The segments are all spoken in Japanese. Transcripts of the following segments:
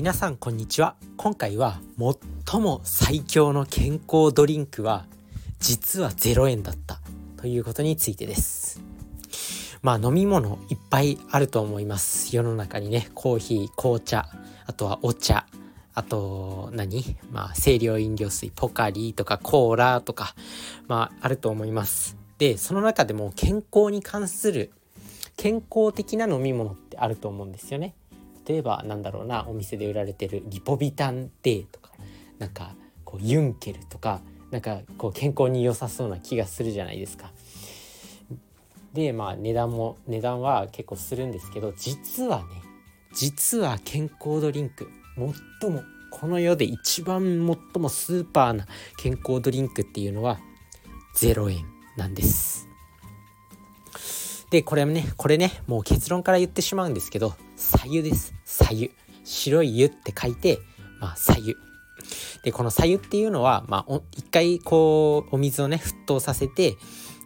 皆さんこんにちは。今回は最も最強の健康ドリンクは実は0円だった。ということについてです。まあ飲み物いっぱいあると思います。世の中にねコーヒー紅茶あとはお茶あと何？まあ清涼飲料水ポカリとかコーラとかまああると思います。でその中でも健康に関する健康的な飲み物ってあると思うんですよね。例えばなんだろうなお店で売られてるリポビタン D とかなんかこうユンケルとかなんかこう健康に良さそうな気がするじゃないですか。でまあ値段も値段は結構するんですけど実はね実は健康ドリンク最もこの世で一番最もスーパーな健康ドリンクっていうのは0円なんです。でこれねこれねもう結論から言ってしまうんですけど左右です。左右。白い湯って書いてまあ左右。でこの左右っていうのはまあ一回こうお水をね沸騰させて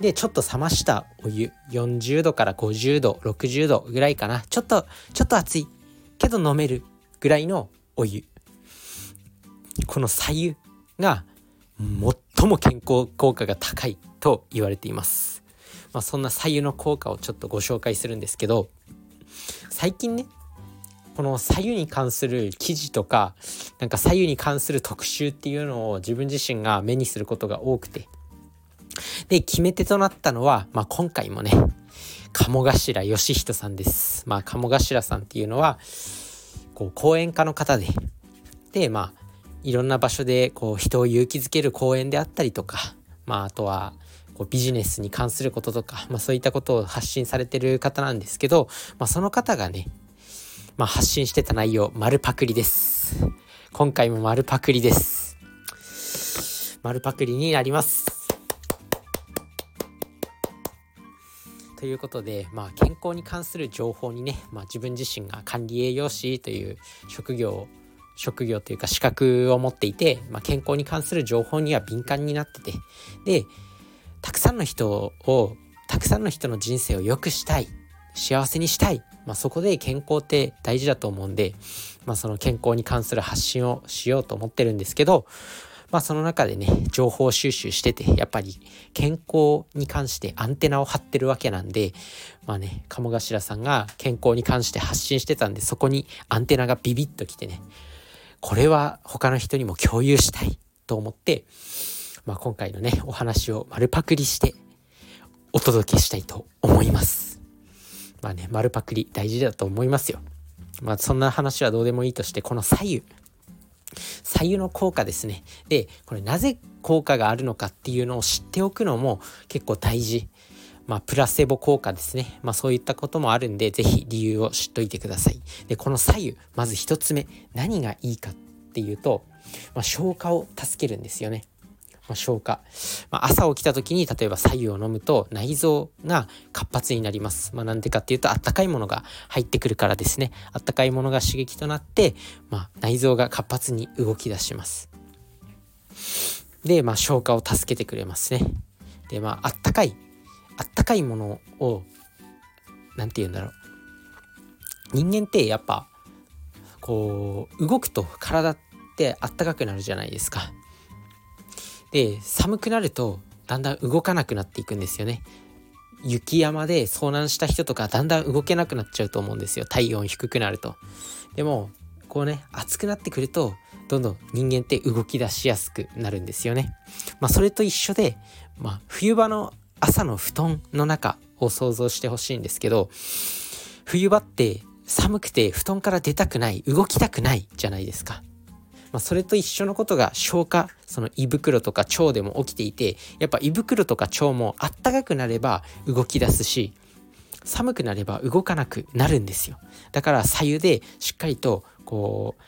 でちょっと冷ましたお湯。40度から50度60度ぐらいかな。ちょっとちょっと熱い。けど飲めるぐらいのお湯。この左右が最も健康効果が高いと言われています。まあ、そんな左右の効果をちょっとご紹介するんですけど最近ねこの左右に関する記事とかなんか左右に関する特集っていうのを自分自身が目にすることが多くてで決め手となったのは、まあ、今回もね鴨頭義人さんです。まあ鴨頭さんっていうのはこう講演家の方ででまあいろんな場所でこう人を勇気づける講演であったりとかまああとはこうビジネスに関することとか、まあ、そういったことを発信されてる方なんですけど、まあ、その方がね、まあ、発信してた内容丸パクリです。今回も丸パクリです。丸パクリになります。ということで、まあ、健康に関する情報にね、まあ、自分自身が管理栄養士という職業職業というか資格を持っていて、まあ、健康に関する情報には敏感になっててでたくさんの人をたくさんの人の人生を良くしたい。幸せにしたい、まあ、そこで健康って大事だと思うんで、まあ、その健康に関する発信をしようと思ってるんですけど、まあ、その中でね情報収集しててやっぱり健康に関してアンテナを張ってるわけなんでまあね鴨頭さんが健康に関して発信してたんでそこにアンテナがビビッときてねこれは他の人にも共有したいと思ってまあ、今回のねお話を丸パクリしてお届けしたいと思いますまあね丸パクリ大事だと思いますよまあそんな話はどうでもいいとしてこの左右左右の効果ですねでこれなぜ効果があるのかっていうのを知っておくのも結構大事まあ、プラセボ効果ですね。まあ、そういったこともあるんで、是非理由を知っといてください。で、この左右、まず1つ目、何がいいかっていうと、まあ、消化を助けるんですよね。まあ、消化、まあ、朝起きた時に例えば白湯を飲むと内臓が活発になります。まあ、なんでかっていうとあったかいものが入ってくるからですねあったかいものが刺激となって、まあ、内臓が活発に動き出します。で、まあ、消化を助けてくれますね。でまああったかいあったかいものを何て言うんだろう人間ってやっぱこう動くと体ってあったかくなるじゃないですか。で寒くなるとだんだん動かなくなっていくんですよね。雪山で遭難した人とかだんだん動けなくなっちゃうと思うんですよ。体温低くなると。でもこうね暑くなってくるとどんどん人間って動き出しやすくなるんですよね。まあそれと一緒で、まあ、冬場の朝の布団の中を想像してほしいんですけど冬場って寒くて布団から出たくない動きたくないじゃないですか。まあ、それと一緒のことが消化その胃袋とか腸でも起きていてやっぱ胃袋とか腸もあったかくなれば動き出すし寒くなれば動かなくなるんですよ。だから左右でしっかりとこう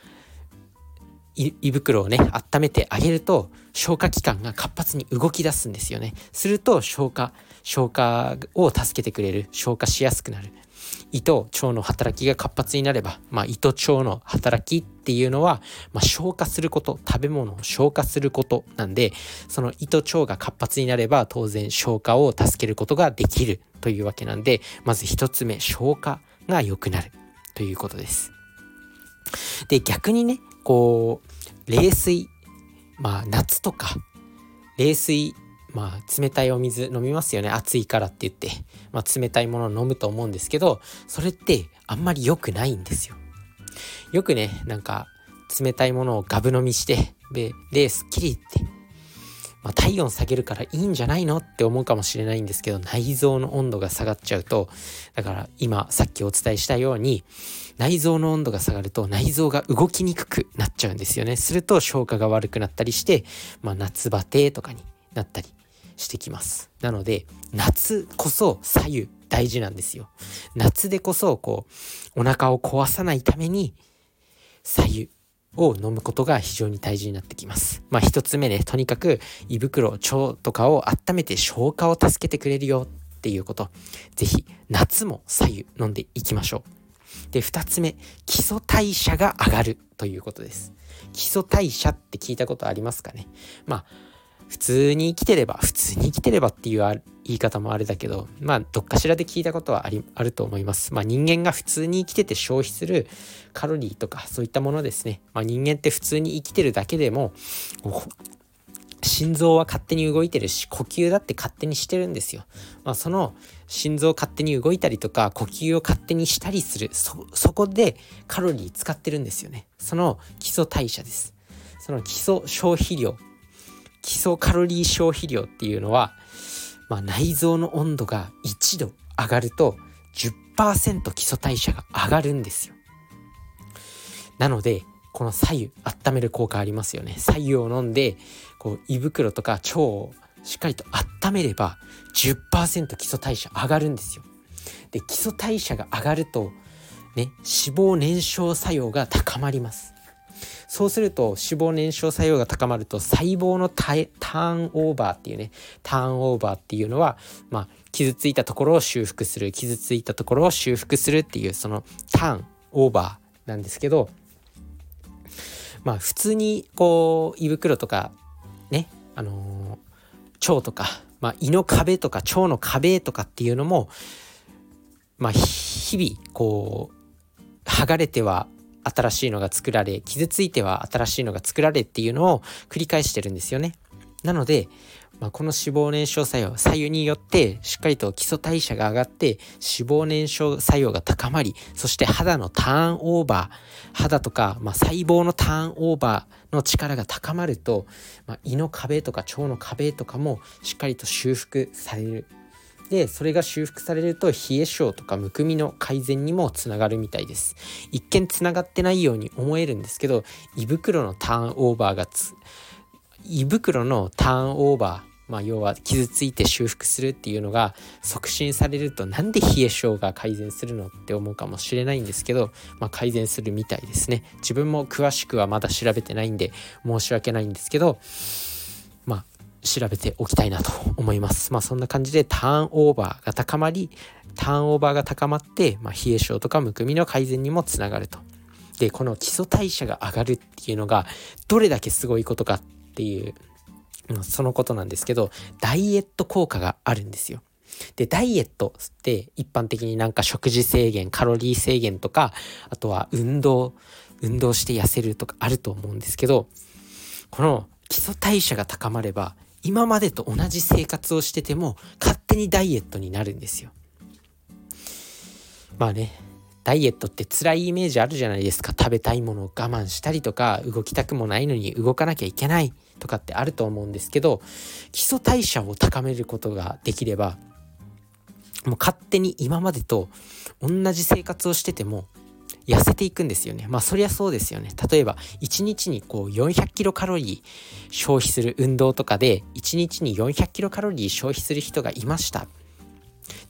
胃袋をね温めてあげると消化器官が活発に動き出すんですよね。すると消化消化を助けてくれる消化しやすくなる。胃と腸の働きが活発になれば、まあ、胃と腸の働きっていうのは、まあ、消化すること食べ物を消化することなんでその胃と腸が活発になれば当然消化を助けることができるというわけなんでまず1つ目消化が良くなるということです。で逆にねこう冷水まあ夏とか冷水まあ冷たいお水飲みますよね。暑いからって言って、まあ、冷たいものを飲むと思うんですけどそれってあんまり良くないんですよ。よくねなんか冷たいものをガブ飲みしてでですっきりって、まあ、体温下げるからいいんじゃないのって思うかもしれないんですけど内臓の温度が下がっちゃうとだから今さっきお伝えしたように内臓の温度が下がると内臓が動きにくくなっちゃうんですよね。すると消化が悪くなったりして、まあ、夏バテとかになったりしてきますなので夏こそ左右大事なんですよ夏でこそこうお腹を壊さないために左右を飲むことが非常に大事になってきます。まあ一つ目ね、とにかく胃袋、腸とかを温めて消化を助けてくれるよっていうこと。ぜひ夏も左右飲んでいきましょう。で、二つ目、基礎代謝が上がるということです。基礎代謝って聞いたことありますかね？まあ普通に生きてれば普通に生きてればっていう言い方もあれだけどまあどっかしらで聞いたことはありあると思います。まあ人間が普通に生きてて消費するカロリーとかそういったものですね。まあ人間って普通に生きてるだけでも心臓は勝手に動いてるし呼吸だって勝手にしてるんですよ。まあ、その心臓勝手に動いたりとか呼吸を勝手にしたりするそそこでカロリー使ってるんですよね。その基礎代謝です。その基礎消費量基礎カロリー消費量っていうのは、まあ、内臓の温度が1度上がると10%基礎代謝が上がるんですよ。なのでこの左右温める効果ありますよね。左右を飲んでこう胃袋とか腸をしっかりと温めれば10%基礎代謝上がるんですよ。で基礎代謝が上がるとね脂肪燃焼作用が高まります。そうすると脂肪燃焼作用が高まると細胞のターンオーバーっていうねターンオーバーっていうのはまあ傷ついたところを修復する傷ついたところを修復するっていうそのターンオーバーなんですけどまあ普通にこう胃袋とかねあのー、腸とか、まあ、胃の壁とか腸の壁とかっていうのもまあ日々こう剥がれては新しいのが作られ傷ついては新しいのが作られっていうのを繰り返してるんですよね。なので、まあ、この脂肪燃焼作用左右によってしっかりと基礎代謝が上がって脂肪燃焼作用が高まりそして肌のターンオーバー肌とか、まあ、細胞のターンオーバーの力が高まると、まあ、胃の壁とか腸の壁とかもしっかりと修復されるでそれが修復されると冷え性とかむくみの改善にもつながるみたいです。一見つながってないように思えるんですけど胃袋のターンオーバーが胃袋のターンオーバーまあ、要は傷ついて修復するっていうのが促進されるとなんで冷え性が改善するのって思うかもしれないんですけど、まあ、改善するみたいですね。自分も詳しくはまだ調べてないんで申し訳ないんですけど調べておきたいなと思います。まあそんな感じでターンオーバーが高まり、ターンオーバーが高まって、まあ、冷え性とかむくみの改善にもつながると。で、この基礎代謝が上がるっていうのがどれだけすごいことかっていう、そのことなんですけど、ダイエット効果があるんですよ。で、ダイエットって一般的になんか食事制限、カロリー制限とか、あとは運動、運動して痩せるとかあると思うんですけど、この基礎代謝が高まれば今までと同じ生活をしてても勝手にダイエットになるんですよ。まあねダイエットって辛いイメージあるじゃないですか食べたいものを我慢したりとか動きたくもないのに動かなきゃいけないとかってあると思うんですけど基礎代謝を高めることができればもう勝手に今までと同じ生活をしてても痩せていくんですよね。まあそりゃそうですよね。例えば1日にこう400キロカロリー消費する運動とかで1日に400キロカロリー消費する人がいました。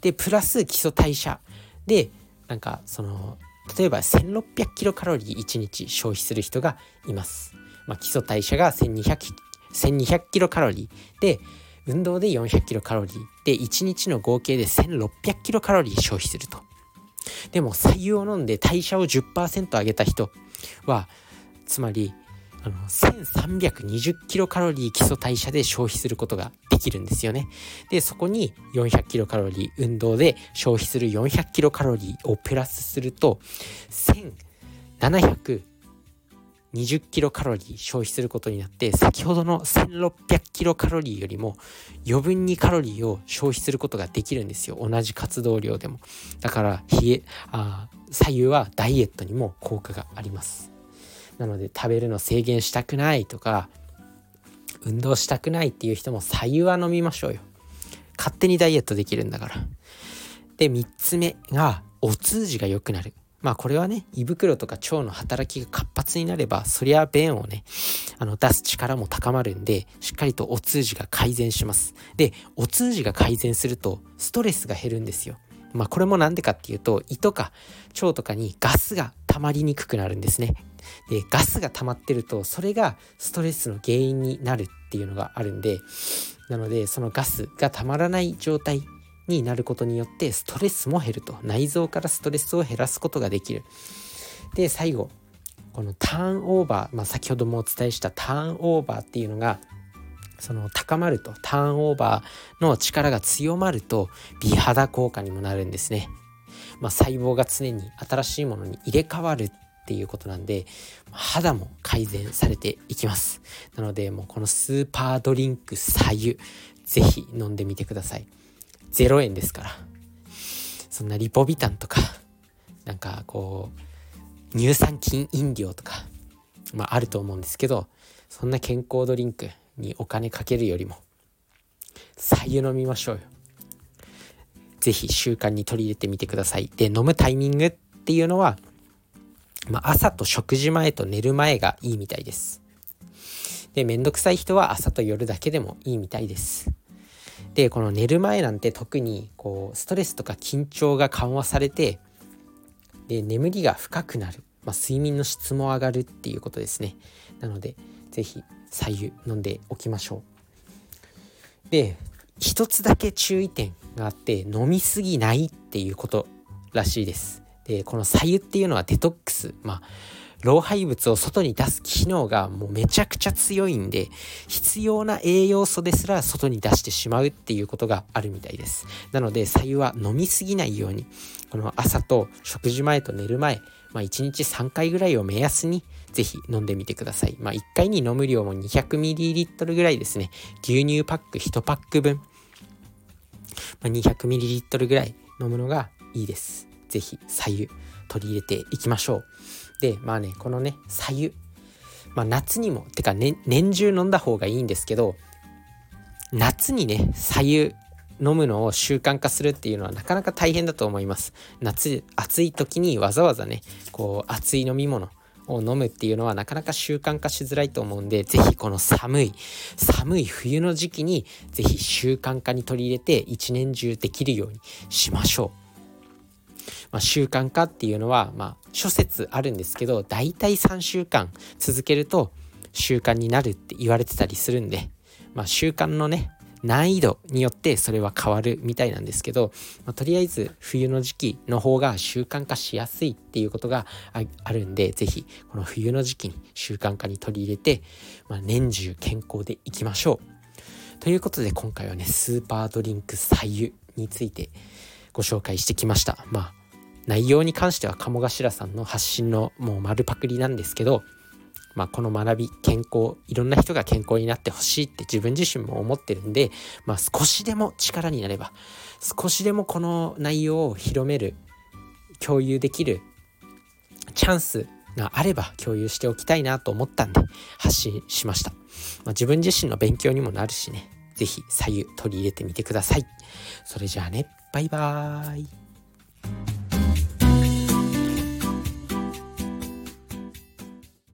で、プラス基礎代謝でなんかその例えば1600キロカロリー1日消費する人がいます。まあ、基礎代謝が1200 1200キロカロリーで運動で400キロカロリーで1日の合計で1600キロカロリー消費すると。でも採用を飲んで代謝を10%上げた人はつまりあの1320キロカロリー基礎代謝で消費することができるんですよね。でそこに400キロカロリー運動で消費する400キロカロリーをプラスすると1700 20キロカロリー消費することになって先ほどの1600キロカロリーよりも余分にカロリーを消費することができるんですよ。同じ活動量でも。だから冷えあ左右はダイエットにも効果があります。なので食べるの制限したくないとか運動したくないっていう人も左右は飲みましょうよ。勝手にダイエットできるんだから。で3つ目がお通じが良くなる。まあこれはね胃袋とか腸の働きが活発になればそりゃ便をねあの出す力も高まるんでしっかりとお通じが改善します。でお通じが改善するとストレスが減るんですよ。まあこれもなんでかっていうと胃とか腸とかにガスが溜まりにくくなるんですね。でガスが溜まってるとそれがストレスの原因になるっていうのがあるんでなのでそのガスがたまらない状態になることによってストレスも減ると。内臓からストレスを減らすことができる。で最後このターンオーバー、まあ、先ほどもお伝えしたターンオーバーっていうのがその高まるとターンオーバーの力が強まると美肌効果にもなるんですね、まあ、細胞が常に新しいものに入れ替わるっていうことなんで肌も改善されていきます。なのでもうこのスーパードリンク左右ぜひ飲んでみてください。0円ですから。そんなリポビタンとかなんかこう乳酸菌飲料とかまああると思うんですけどそんな健康ドリンクにお金かけるよりも白湯飲みましょうよ。是非習慣に取り入れてみてください。で飲むタイミングっていうのは、まあ、朝と食事前と寝る前がいいみたいです。でめんどくさい人は朝と夜だけでもいいみたいです。でこの寝る前なんて特にこうストレスとか緊張が緩和されてで眠りが深くなる、まあ、睡眠の質も上がるっていうことですね。なので是非左右飲んでおきましょう。で一つだけ注意点があって飲みすぎないっていうことらしいです。でこの左右っていうのはデトックス。まあ老廃物を外に出す機能がもうめちゃくちゃ強いんで必要な栄養素ですら外に出してしまうっていうことがあるみたいですなので白湯は飲みすぎないようにこの朝と食事前と寝る前まあ、1日3回ぐらいを目安にぜひ飲んでみてください。まあ、1回に飲む量も 200ml ぐらいですね。牛乳パック1パック分、まあ、200ml ぐらい飲むのがいいです。ぜひ左右取り入れていきましょう。でまあねこのね左右まあ夏にもてか、ね、年中飲んだ方がいいんですけど夏にね左右飲むのを習慣化するっていうのはなかなか大変だと思います。夏暑い時にわざわざねこう熱い飲み物を飲むっていうのはなかなか習慣化しづらいと思うんで是非この寒い寒い冬の時期に是非習慣化に取り入れて一年中できるようにしましょう。まあ、習慣化っていうのは、まあ、諸説あるんですけど大体3週間続けると習慣になるって言われてたりするんで、まあ、習慣のね難易度によってそれは変わるみたいなんですけど、まあ、とりあえず冬の時期の方が習慣化しやすいっていうことがあるんで是非この冬の時期に習慣化に取り入れて、まあ、年中健康でいきましょう。ということで今回はねスーパードリンク左右についてご紹介してきました。まあ内容に関しては鴨頭さんの発信のもう丸パクリなんですけど、まあ、この学び健康いろんな人が健康になってほしいって自分自身も思ってるんで、まあ、少しでも力になれば少しでもこの内容を広める共有できるチャンスがあれば共有しておきたいなと思ったんで発信しました、まあ、自分自身の勉強にもなるしね是非左右取り入れてみてください。それじゃあねバイバーイ。